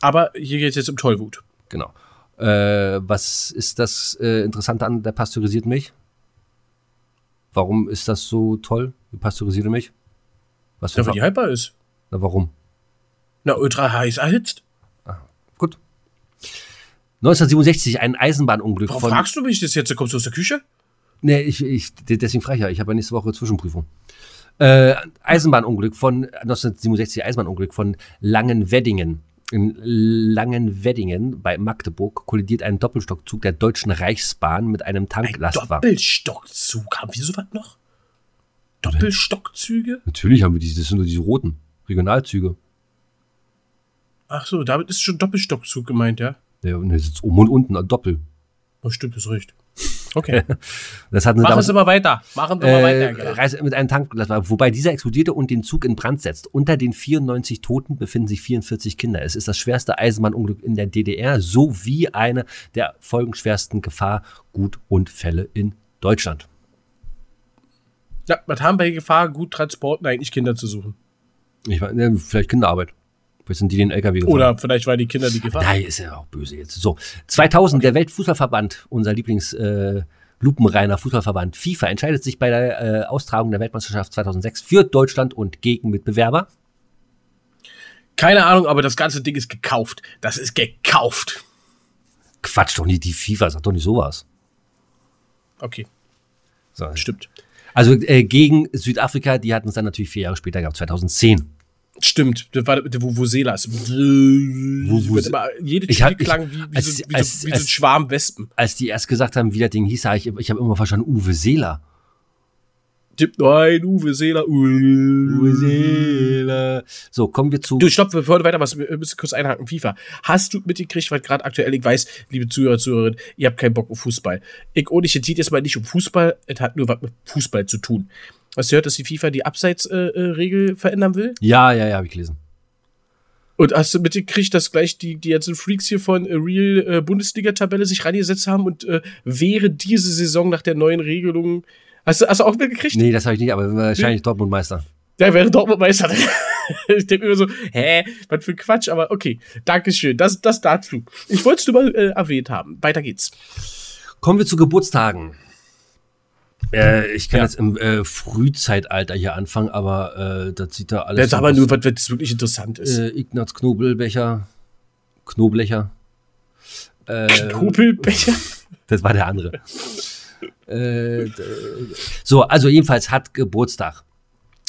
Aber hier geht es jetzt um Tollwut. genau. Äh, was ist das äh, Interessante an der pasteurisierten Milch? Warum ist das so toll, die pasteurisierte Milch? Was für Ja, weil die haltbar ist. Na, warum? Na, ultra heiß erhitzt. Gut. 1967 ein Eisenbahnunglück Warum von. fragst du mich das jetzt? Kommst du aus der Küche? Nee, ich, ich, deswegen frage ich ja. Ich habe ja nächste Woche Zwischenprüfung. Äh, Eisenbahnunglück von 1967 Eisenbahnunglück von Langenweddingen. In Langenweddingen bei Magdeburg kollidiert ein Doppelstockzug der Deutschen Reichsbahn mit einem Ein Tanklastwagen. Doppelstockzug. Haben wir sowas noch? Doppelstockzüge? Natürlich haben wir diese, das sind nur diese roten Regionalzüge. Ach so, damit ist schon Doppelstockzug gemeint, ja? Ja, und der sitzt oben und unten, ein Doppel. Oh, stimmt, ist recht. Okay. *laughs* Das hatten sie Machen Sie mal weiter. Machen Sie mal äh, weiter. genau. Reise mit einem Tanklastwagen, wobei dieser explodierte und den Zug in Brand setzt. Unter den 94 Toten befinden sich 44 Kinder. Es ist das schwerste Eisenbahnunglück in der DDR sowie eine der folgenschwersten Gefahrgutunfälle in Deutschland. Ja, was haben bei Gefahr gut Transporten eigentlich Kinder zu suchen? Ich meine, ne, vielleicht Kinderarbeit. Vielleicht sind die den LKW gefahren. Oder vielleicht waren die Kinder die Gefahr. Nein, ist ja auch böse jetzt. So, 2000, der Weltfußballverband, unser Lieblings äh, lupenreiner Fußballverband FIFA, entscheidet sich bei der äh, Austragung der Weltmeisterschaft 2006 für Deutschland und gegen Mitbewerber. Keine Ahnung, aber das ganze Ding ist gekauft. Das ist gekauft. Quatsch doch nicht, die FIFA sagt doch nicht sowas. Okay, So, stimmt. Also äh, gegen Südafrika, die hatten es dann natürlich vier Jahre später gehabt, 2010. Stimmt, das war der Vuvuzelas. Vuvu- Wird immer- Jede Tüte hab- klang wie, wie, als- so, wie, als- so, wie so als- ein Schwarm Wespen. Als die erst gesagt haben, wie das Ding hieß, hab ich, ich habe immer verstanden, Uwe Seeler. Tipp, Nein, Uwe Seeler. Uwe Seeler. So, kommen wir zu. Du, stopp, bevor du weiter was, wir müssen kurz einhaken. FIFA. Hast du mitgekriegt, was gerade aktuell, ich weiß, liebe Zuhörer, Zuhörerinnen, ihr habt keinen Bock auf Fußball. Ich und ich, jetzt mal nicht um Fußball, es hat nur was mit Fußball zu tun. Hast du gehört, dass die FIFA die Abseitsregel verändern will? Ja, ja, ja, habe ich gelesen. Und hast du mitgekriegt, dass gleich die, die ganzen Freaks hier von äh, Real äh, Bundesliga-Tabelle sich reingesetzt haben und äh, wäre diese Saison nach der neuen Regelung. Hast du, hast du auch mitgekriegt? Nee, das habe ich nicht, aber wahrscheinlich Dortmund Meister. Der wäre Dortmund Meister. *laughs* ich denke immer so, hä, was für Quatsch, aber okay. Dankeschön. Das, das dazu. Ich wollte es nur mal äh, erwähnt haben. Weiter geht's. Kommen wir zu Geburtstagen. Äh, ich kann Ja. jetzt im äh, Frühzeitalter hier anfangen, aber äh, das sieht da alles. Jetzt so aber nur, was was wirklich interessant ist. äh, Ignaz Knobelbecher, Knoblecher. Äh, Kuppelbecher. das war der andere. äh, so, also jedenfalls hat Geburtstag.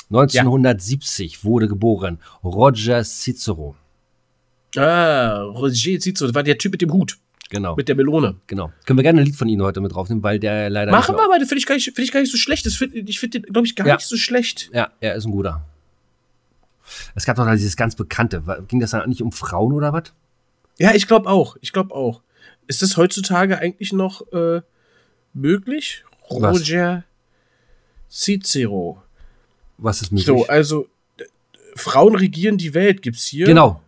1970 wurde geboren Roger Cicero. Ah, Roger Cicero, das war der Typ mit dem Hut, Genau, mit der Melone. genau. Können wir gerne ein Lied von Ihnen heute mit draufnehmen, weil der leider Machen wir mal, das finde ich, gar nicht- find ich gar nicht so schlecht. Das find, ich finde den, glaube ich, gar Ja. nicht so schlecht. Ja, er ist ein guter. Es gab doch dieses ganz bekannte. Ging das dann nicht um Frauen oder was? Ja, ich glaube auch. Ich glaube auch. Ist das heutzutage eigentlich noch äh, möglich? Was? Roger Cicero. Was ist möglich? So, also Frauen regieren die Welt gibt's hier. genau.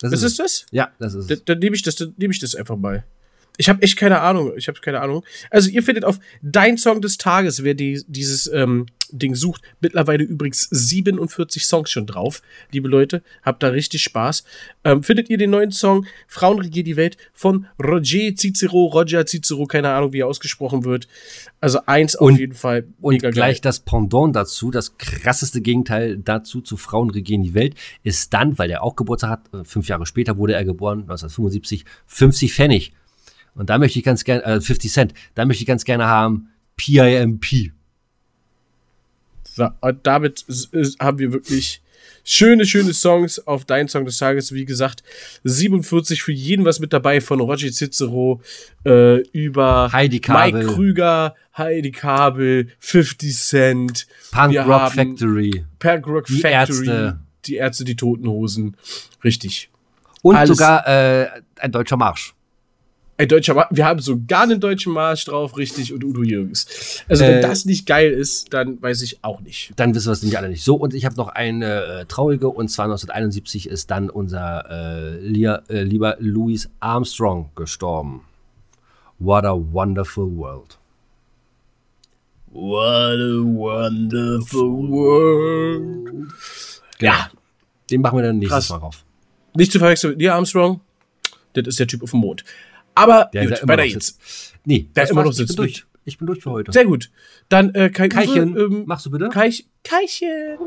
Das Das ist, das? Ja, das ist Dann, es. dann nehme ich das, dann nehme ich das einfach mal. Ich habe echt keine Ahnung. Ich habe keine Ahnung. Also ihr findet auf Dein Song des Tages, wer die, dieses ähm, Ding sucht, mittlerweile übrigens 47 Songs schon drauf. Liebe Leute, habt da richtig Spaß. Ähm, findet ihr den neuen Song Frauen regieren die Welt von Roger Cicero, Roger Cicero, keine Ahnung, wie er ausgesprochen wird. Also eins Und- auf jeden Fall. Und gleich geil. das Pendant dazu, das krasseste Gegenteil dazu, zu Frauen regieren die Welt, ist dann, weil er auch Geburtstag hat, äh, fünf Jahre später wurde er geboren, 1975, 50 Pfennig. Und da möchte ich ganz gerne, äh, 50 Cent, da möchte ich ganz gerne haben, PIMP. So, und damit haben wir wirklich Schöne, schöne Songs auf deinen Song des Tages. Wie gesagt, 47 für jeden was mit dabei, von Roger Cicero äh, über Heidi Kabel. Mike Krüger, Heidi Kabel, 50 Cent, Punk Wir Rock Factory. Punk Rock Die Factory, Ärzte. die Ärzte, die Toten Hosen. Richtig. Und Alles- sogar äh, ein deutscher Marsch. Ein deutscher Mar Wir haben sogar einen deutschen Marsch drauf, richtig, und Udo Jürgens. Also, wenn Äh, das nicht geil ist, dann weiß ich auch nicht. Dann wissen wir es nämlich alle nicht. So, und ich habe noch eine äh, traurige, und zwar 1971 ist dann unser äh, Lia, äh, lieber Louis Armstrong gestorben. What a wonderful world. What a wonderful world. Ja, Den machen wir dann nächstes Krass. Mal rauf. nicht zu verwechseln mit Neil Armstrong. Das ist der Typ auf dem Mond. Aber Der gut, weiter jetzt. Nee, Der das immer noch ich sitzt. bin durch. Ich bin durch für heute. Sehr gut. Dann äh, Kai Keichen, Uwe, ähm, machst du bitte? Keich, Keichen.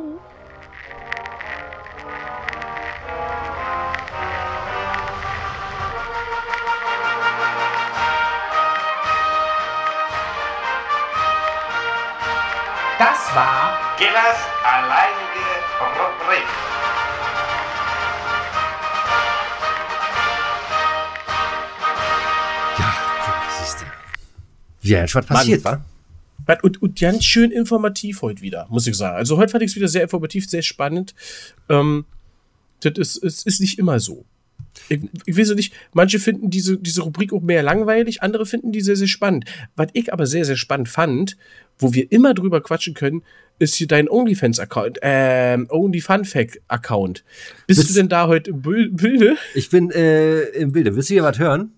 Das war Gillers alleinige Rubrik. Ein was passiert, wa? Und, und ganz schön informativ heute wieder, muss ich sagen. Also heute fand ich es wieder sehr informativ, sehr spannend. Ähm, das ist, es ist nicht immer so. Ich, ich weiß nicht, manche finden diese, diese Rubrik auch mehr langweilig, andere finden die sehr, sehr spannend. Was ich aber sehr, sehr spannend fand, wo wir immer drüber quatschen können, ist hier dein OnlyFans-Account, ähm, OnlyFunFact-Account. Bist Bist- du denn da heute im Bil- Bilde? Ich bin äh, im Bilde. Willst du hier was hören?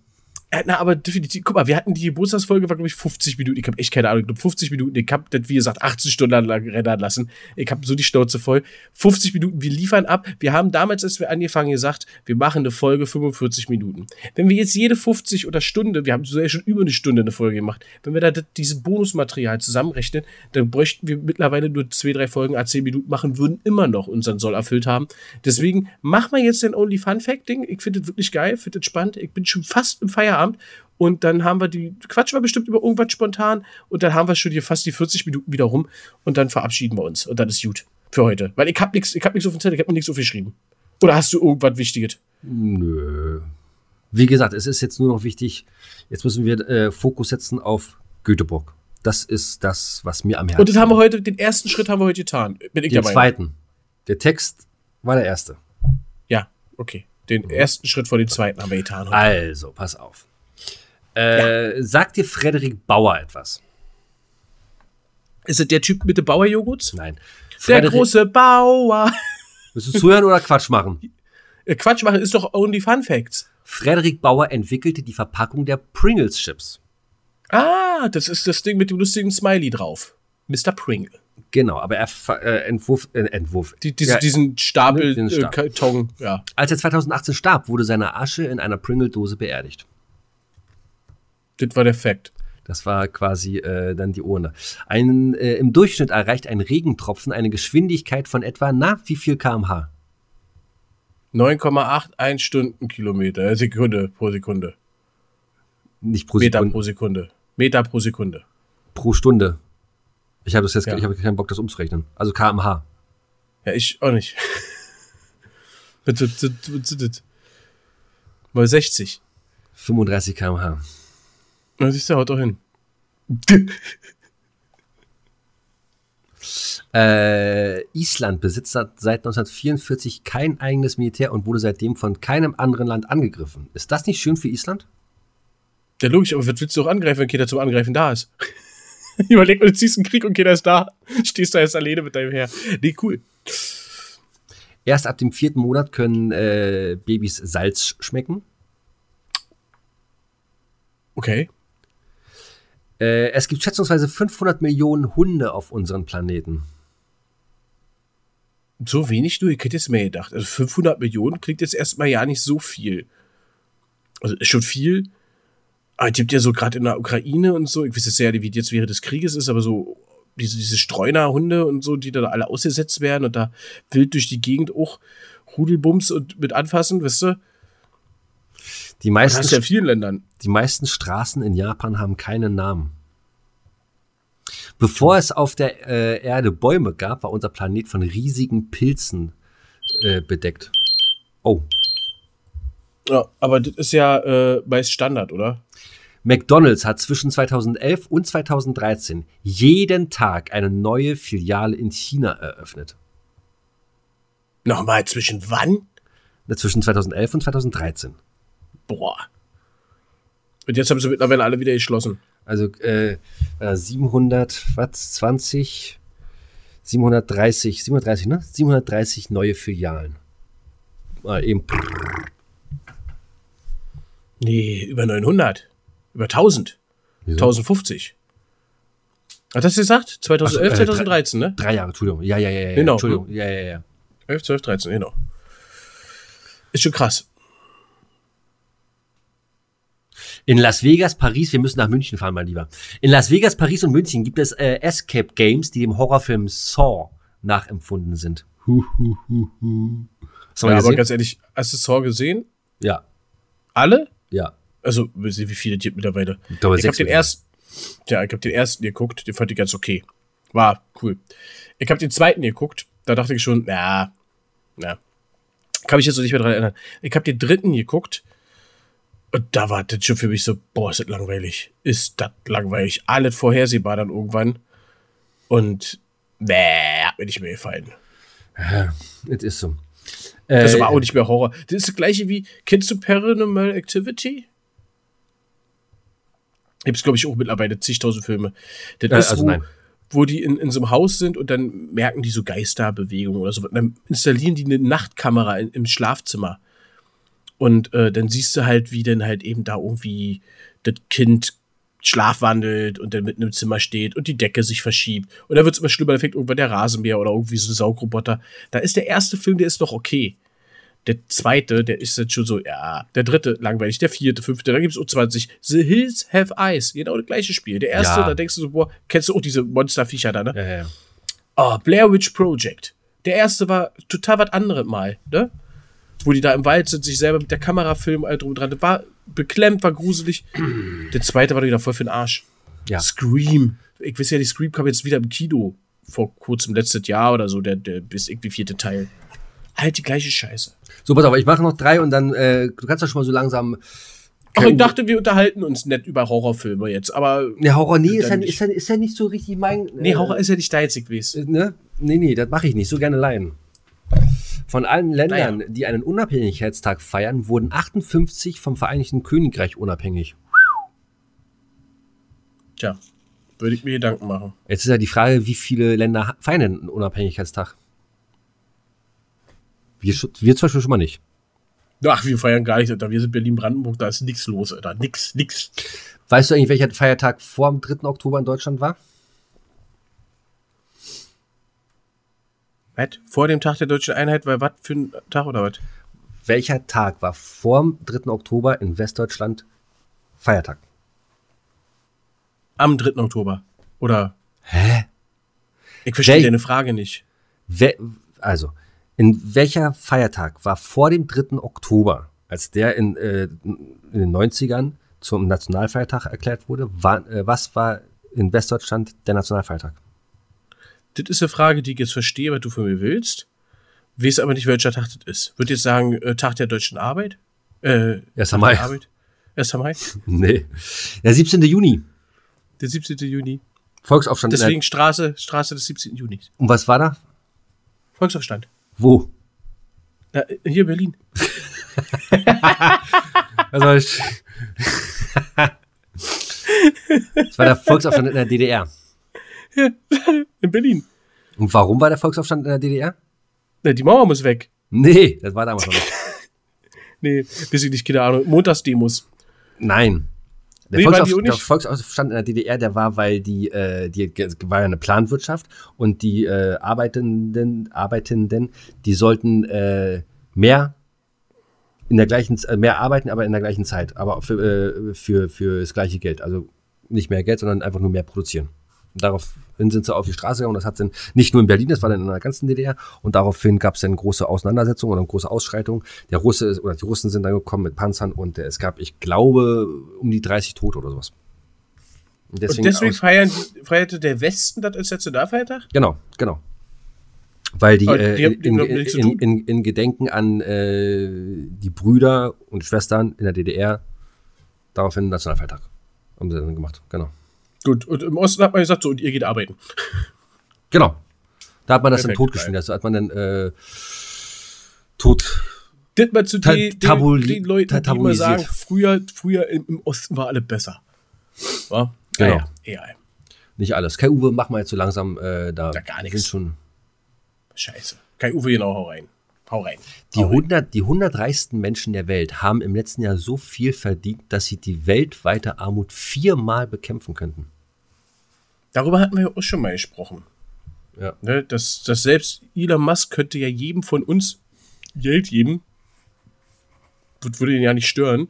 Ja, na, aber definitiv. Guck mal, wir hatten die Geburtstagsfolge, war, glaube ich, 50 Minuten. Ich habe echt keine Ahnung. Ich glaub, 50 Minuten. Ich habe das, wie gesagt, 18 Stunden lang rennen lassen. Ich habe so die Schnauze voll. 50 Minuten, wir liefern ab. Wir haben damals, als wir angefangen, gesagt, wir machen eine Folge 45 Minuten. Wenn wir jetzt jede 50 oder Stunde, wir haben so ja schon über eine Stunde eine Folge gemacht, wenn wir da dieses Bonusmaterial zusammenrechnen, dann bräuchten wir mittlerweile nur zwei, drei Folgen a 10 Minuten machen, würden immer noch unseren Soll erfüllt haben. Deswegen machen wir jetzt den Only Fun Fact Ding. Ich finde das wirklich geil, finde das spannend. Ich bin schon fast im Feierabend und dann haben wir die, quatschen wir bestimmt über irgendwas spontan und dann haben wir schon hier fast die 40 Minuten wieder rum und dann verabschieden wir uns und dann ist gut für heute. Weil ich hab nichts, ich hab nichts auf dem Zettel, ich hab mir nichts aufgeschrieben. Oder hast du irgendwas Wichtiges? Nö. Wie gesagt, es ist jetzt nur noch wichtig, jetzt müssen wir äh, Fokus setzen auf Göteborg. Das ist das, was mir am Herzen Und das haben wir heute, den ersten Schritt haben wir heute getan. Bin ich Den dabei. zweiten. Der Text war der erste. Ja, okay. Den ersten Schritt vor dem zweiten haben wir getan. Heute. Also, pass auf. Äh, Sagt dir Frederik Bauer etwas? Ist es der Typ mit dem Bauerjoghurt? Nein. Der Frederik- große Bauer. Willst du zuhören oder Quatsch machen? Äh, Quatsch machen ist doch Only Fun Facts. Frederik Bauer entwickelte die Verpackung der Pringles Chips. Ah, das ist das Ding mit dem lustigen Smiley drauf. Mr. Pringle. Genau, aber er äh, entwurf, äh, Entwurf. Die, diese, Ja, diesen Stapel, Den äh, Stapel. Karton, ja. Als er 2018 starb, wurde seine Asche in einer Pringle-Dose beerdigt. Das war der Fact. Das war quasi äh, dann die Urne. Ein, äh, Im Durchschnitt erreicht ein Regentropfen eine Geschwindigkeit von etwa, na, wie viel kmh? 9,81 Stundenkilometer, äh, Sekunde pro Sekunde. Nicht pro Meter Sekunde, pro Sekunde. Meter pro Sekunde. pro Stunde. Ich habe das jetzt, Ja. ich habe keinen Bock, das umzurechnen. Also kmh. Ja, ich auch nicht. *laughs* Mal 60. 35 kmh. Na, siehst du, haut doch hin. *laughs* Äh, Island besitzt seit seit 1944 kein eigenes Militär und wurde seitdem von keinem anderen Land angegriffen. Ist das nicht schön für Island? Ja, logisch, aber was willst du auch angreifen, wenn keiner zum Angreifen da ist? *laughs* Überleg mal, du ziehst einen Krieg und keiner ist da. *laughs* Stehst da jetzt alleine mit deinem Heer. Nee, cool. Erst ab dem vierten Monat können äh, Babys Salz schmecken. Okay. Äh, es gibt schätzungsweise 500 Millionen Hunde auf unserem Planeten. So wenig, du, ich hätte es mir gedacht. Also 500 Millionen klingt jetzt erstmal ja nicht so viel. Also ist schon viel. Aber es gibt ja so gerade in der Ukraine und so, ich weiß jetzt ja, wie jetzt während des Krieges ist, aber so diese, diese Streunerhunde und so, die da alle ausgesetzt werden und da wild durch die Gegend auch Rudelbums und mit anfassen, weißt du? Die meisten, in vielen Ländern. die meisten Straßen in Japan haben keinen Namen. Bevor es auf der äh, Erde Bäume gab, war unser Planet von riesigen Pilzen äh, bedeckt. Oh. Ja, aber das ist ja äh, meist Standard, oder? McDonald's hat zwischen 2011 und 2013 jeden Tag eine neue Filiale in China eröffnet. Nochmal, zwischen wann? Zwischen 2011 und 2013. Boah. Und jetzt haben sie mittlerweile alle wieder geschlossen. Also äh, äh, 700, was, 20, 730, 730, ne? 730 neue Filialen. Mal eben. Nee, über 900. Über 1000. Wieso? 1050. Hat das gesagt? 2011, Ach äh, 2013, ne? Drei Jahre, Entschuldigung. Ja, ja, ja, ja. Genau. Entschuldigung. Ja, ja, ja. 11, 12, 13, genau. Ist schon krass. In Las Vegas, Paris, wir müssen nach München fahren, mein Lieber. In Las Vegas, Paris und München gibt es äh, Escape Games, die dem Horrorfilm Saw nachempfunden sind. Hu, hu, hu, hu. Hast du mal Ja, aber gesehen? ganz ehrlich, hast du Saw gesehen? Ja, Alle? ja. Also, wie wie viele gibt mittlerweile? Ich glaube, Ich habe den ersten, ja, ich habe den ersten geguckt, den fand ich ganz okay. War cool. Ich habe den zweiten geguckt, da dachte ich schon, na, na, kann mich jetzt so nicht mehr dran erinnern. Ich habe den dritten geguckt und da war das schon für mich so, boah, ist das langweilig. Ist das langweilig. Alles vorhersehbar dann irgendwann. Und, nee, hat mir nicht mehr gefallen. Es ist so. Das Äh, war auch nicht mehr Horror. Das ist das gleiche wie, kennst du Paranormal Activity? Gibt es, glaube ich, auch mittlerweile zigtausend Filme. Das Äh, ist, also wo, nein. wo die in, in so einem Haus sind und dann merken die so Geisterbewegungen oder so. Und dann installieren die eine Nachtkamera in, im Schlafzimmer. Und äh, dann siehst du halt, wie dann halt eben da irgendwie das Kind schlafwandelt und dann mitten im Zimmer steht und die Decke sich verschiebt. Und dann wird es immer schlimmer, da fängt irgendwann der Rasenmäher oder irgendwie so ein Saugroboter. Da ist der erste Film, der ist noch okay. Der zweite, der ist jetzt schon so, ja. Der dritte, langweilig. Der vierte, fünfte, da gibt es auch 20. The Hills Have Eyes. Genau das gleiche Spiel. Der erste, Ja. da denkst du so, boah, kennst du auch diese Monsterviecher da, ne? ja, ja. Oh, Blair Witch Project. Der erste war total was anderes mal, ne? Wo die da im Wald sind, sich selber mit der Kamera filmen, all drum und dran. Das war beklemmt, war gruselig. Der zweite war wieder voll für den Arsch. Ja. Scream. Ich weiß ja, die Scream kam jetzt wieder im Kino. Vor kurzem, letztes Jahr oder so, der, der bis irgendwie vierte Teil. Halt die gleiche Scheiße. So, pass auf, ich mache noch drei und dann, äh, du kannst ja schon mal so langsam. Ach, ich dachte, wir unterhalten uns nett über Horrorfilme jetzt, aber. Ne, Horror, nee, ist ja, ist, ja, ist ja nicht so richtig mein. Nee, Horror ist ja nicht ich weiß. äh, ne? Nee, nee, das mache ich nicht. So gerne leiden. Von allen Ländern, Naja. die einen Unabhängigkeitstag feiern, wurden 58 vom Vereinigten Königreich unabhängig. Tja, würde ich mir Gedanken machen. Jetzt ist ja die Frage, wie viele Länder feiern denn einen Unabhängigkeitstag? Wir, wir zum Beispiel schon mal nicht. Ach, wir feiern gar nicht, Alter. Wir sind Berlin-Brandenburg, da ist nichts los, Alter. Nix, nix. Weißt du eigentlich, welcher Feiertag vor dem 3. Oktober in Deutschland war? Was? Vor dem Tag der deutschen Einheit war was für ein Tag oder was? Welcher Tag war vor dem 3. Oktober in Westdeutschland Feiertag? Am 3. Oktober. Oder? Hä? Ich verstehe Wel- deine Frage nicht. We also, in welcher Feiertag war vor dem 3. Oktober, als der in, äh, in den 90ern zum Nationalfeiertag erklärt wurde, war, äh, was war in Westdeutschland der Nationalfeiertag? Das ist eine Frage, die ich jetzt verstehe, was du von mir willst. Weiß aber nicht, welcher Tag das ist. Würde jetzt sagen, äh, Tag der deutschen Arbeit? Äh, 1. Tag Mai. Arbeit? 1. Mai? *laughs* Nee. Der 17. Juni. Der 17. Juni. Volksaufstand. Deswegen Straße, Straße des 17. Juni. und was war da? Volksaufstand. Wo? Na, hier in Berlin. *laughs* Also, *laughs* das war der Volksaufstand in der DDR. *laughs* In Berlin. Und warum war der Volksaufstand in der DDR? Na, die Mauer muss weg. Nee, das war damals noch nicht. *laughs* Nee, weiß ich nicht, keine Ahnung. Montagsdemos. Nein. Der, Nee, waren die Volksauf auch nicht? der Volksaufstand in der DDR, der war, weil die, äh, die war ja eine Planwirtschaft und die äh, Arbeitenden, Arbeitenden, die sollten äh, mehr in der gleichen, äh, mehr arbeiten, aber in der gleichen Zeit, aber für, äh, für, für das gleiche Geld. Also nicht mehr Geld, sondern einfach nur mehr produzieren. Und daraufhin sind sie auf die Straße gegangen und das hat dann nicht nur in Berlin, das war dann in der ganzen DDR und daraufhin gab es dann große Auseinandersetzungen oder große Ausschreitungen. Der Russe ist, oder die Russen sind dann gekommen mit Panzern und es gab, ich glaube, um die 30 Tote oder sowas. Und Und deswegen feiern, feierte der Westen das als Nationalfeiertag? genau, genau. Weil die, äh, die die in, in, in, in Gedenken an äh, die Brüder und Schwestern in der DDR daraufhin Nationalfeiertag haben sie dann gemacht. Genau. Gut, und im Osten hat man gesagt, so, und ihr geht arbeiten. Genau. Da hat man das dann Perfekt, totgeschrieben. Also hat man dann äh, tot. Das mal zu Ta- den, den, den Leuten, die immer sagen, früher, früher im, Osten war alle besser. War? Genau. Ja, ja, ja. Nicht alles. Kai Uwe, mach mal jetzt so langsam äh, da. Ja, gar nichts. Schon Scheiße. Kai Uwe, genau, hau rein. Hau rein. die, Hau rein. 100, die 100 reichsten Menschen der Welt haben im letzten Jahr so viel verdient, dass sie die weltweite Armut viermal bekämpfen könnten. Darüber hatten wir ja auch schon mal gesprochen. Ja. Ne, dass, dass selbst Elon Musk könnte ja jedem von uns Geld geben. Wür- Würde ihn ja nicht stören.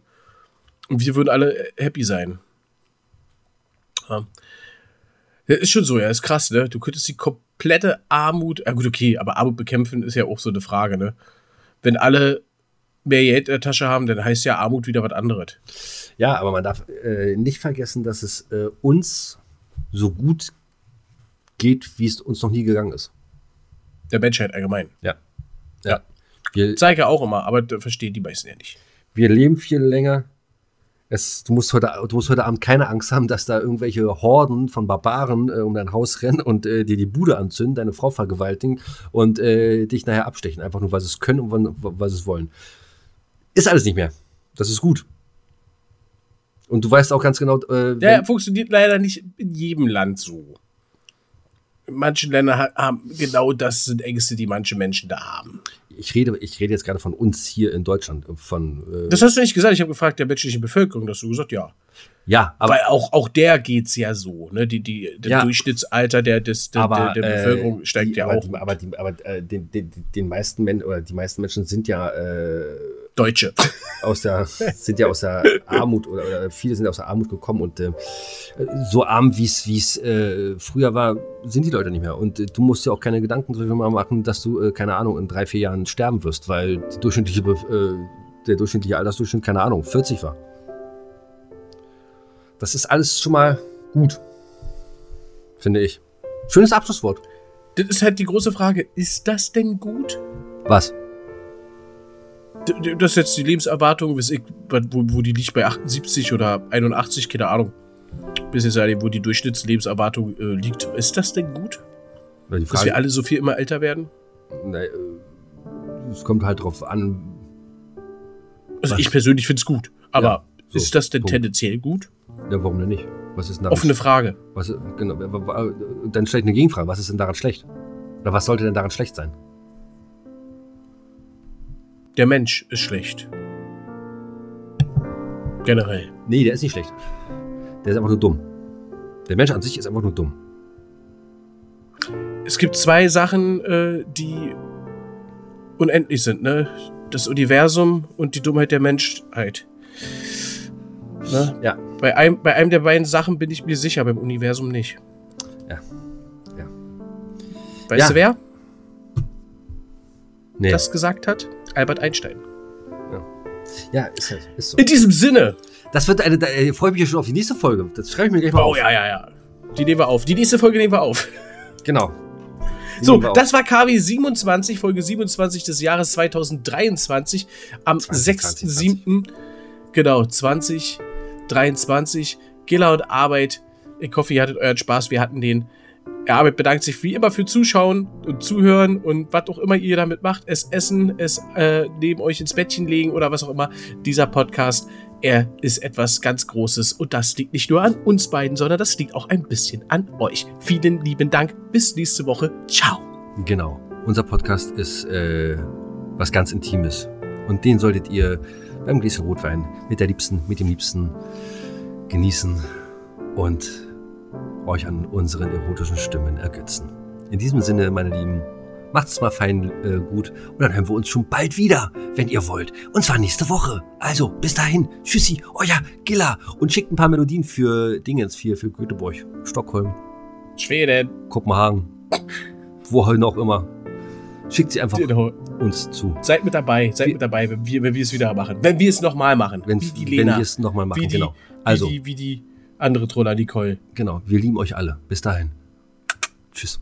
Und wir würden alle happy sein. Ja. Ja, ist schon so, ja, ist krass, ne? Du könntest die komplette Armut, ah gut, okay, aber Armut bekämpfen ist ja auch so eine Frage, ne? Wenn alle mehr Geld in der Tasche haben, dann heißt ja Armut wieder was anderes. Ja, aber man darf äh, nicht vergessen, dass es äh, uns so gut geht, wie es uns noch nie gegangen ist. Der Menschheit allgemein. Ja. Ja. Wir, Zeige auch immer, aber das verstehen die meisten ja nicht. wir leben viel länger. Es, du, musst heute, du musst heute Abend keine Angst haben, dass da irgendwelche Horden von Barbaren äh, um dein Haus rennen und äh, dir die Bude anzünden, deine Frau vergewaltigen und äh, dich nachher abstechen. Einfach nur, weil sie es können und wann- weil sie es wollen. Ist alles nicht mehr. Das ist gut. Und du weißt auch ganz genau, äh, Ja, wenn- funktioniert leider nicht in jedem Land so. Ländern ha- haben genau das sind Ängste, die manche Menschen da haben. Ich, rede, ich rede jetzt gerade von uns hier in Deutschland. Von, äh, Das hast du nicht gesagt. Ich habe gefragt der menschlichen Bevölkerung, dass du gesagt ja. ja, aber Weil auch, auch der geht's ja so. Ne? Die, die, der Ja. Durchschnittsalter der, des, der, aber, der, der äh, Bevölkerung steigt die, ja aber auch. Die, aber die, aber äh, den, den, den meisten Men oder die meisten Menschen sind ja äh, Deutsche. *laughs* aus der sind ja aus der Armut oder, oder viele sind aus der Armut gekommen und äh, so arm wie es äh, früher war sind die Leute nicht mehr und äh, du musst dir auch keine Gedanken darüber machen dass du äh, keine Ahnung in drei vier Jahren sterben wirst weil die durchschnittliche äh, der durchschnittliche Altersdurchschnitt keine Ahnung 40 war das ist alles schon mal gut finde ich schönes Abschlusswort Das ist halt die große Frage. Ist das denn gut? was Das ist jetzt die Lebenserwartung, weiß ich, wo, wo die liegt bei 78 oder 81, keine Ahnung. Bis jetzt, wo die Durchschnittslebenserwartung äh, liegt. Ist das denn gut? Weil die Dass Frage, wir alle so viel immer älter werden? Ne, äh, es kommt halt drauf an, Also ich persönlich finde es gut. Aber Ja, so, ist das denn Punkt. tendenziell gut? ja, warum denn nicht? Was ist Offene Frage. was, genau, dann stellt eine Gegenfrage, was ist denn daran schlecht? Oder was sollte denn daran schlecht sein? Der Mensch ist schlecht. Generell. Nee, der ist nicht schlecht. Der ist einfach nur dumm. Der Mensch an sich ist einfach nur dumm. Es gibt zwei Sachen, äh, die unendlich sind, ne? Das Universum und die Dummheit der Menschheit. Ne? Ja. Bei einem, bei einem der beiden Sachen bin ich mir sicher, beim Universum nicht. Ja. Ja. Weißt Ja. du wer Nee. das gesagt hat? Albert Einstein. ja, ist, halt- ist so. In diesem Sinne. Das wird eine, da äh, freue ich mich ja schon auf die nächste Folge. Das schreibe ich mir gleich mal Oh auf. ja, ja, ja. Die nehmen wir auf. Die nächste Folge nehmen wir auf. Genau. Die So, das war KW 27, Folge 27 des Jahres 2023 am 20, 6.7. Genau, 2023. Gilla und Arbeit. Ich hoffe, ihr hattet euren Spaß. Wir hatten den. Arbeit bedankt sich wie immer für Zuschauen und Zuhören und was auch immer ihr damit macht. Es essen, es äh, neben euch ins Bettchen legen oder was auch immer. Dieser Podcast, er ist etwas ganz Großes und das liegt nicht nur an uns beiden, sondern das liegt auch ein bisschen an euch. Vielen lieben Dank. Bis nächste Woche. Ciao. Genau. Unser Podcast ist äh, was ganz Intimes. Und den solltet ihr beim Gläschen Rotwein mit der Liebsten, mit dem Liebsten genießen und euch an unseren erotischen Stimmen ergötzen. In diesem Sinne, meine Lieben, macht's mal fein äh, gut und dann hören wir uns schon bald wieder, wenn ihr wollt. Und zwar nächste Woche. Also, bis dahin. Tschüssi, euer Gilla. Und schickt ein paar Melodien für Dingens, für, für Göteborg, Stockholm, Schweden. Kopenhagen, wohin auch immer. Schickt sie einfach Genau. uns zu. Seid mit dabei, seid Wie- mit dabei, wenn wir, wenn wir es wieder machen. Wenn wir es nochmal machen. Wenn, wie die wenn Lena. wir es nochmal machen, wie die, genau. Also, wie, die, wie die andere Troller Nicole. genau, wir lieben euch alle. Bis dahin. Tschüss.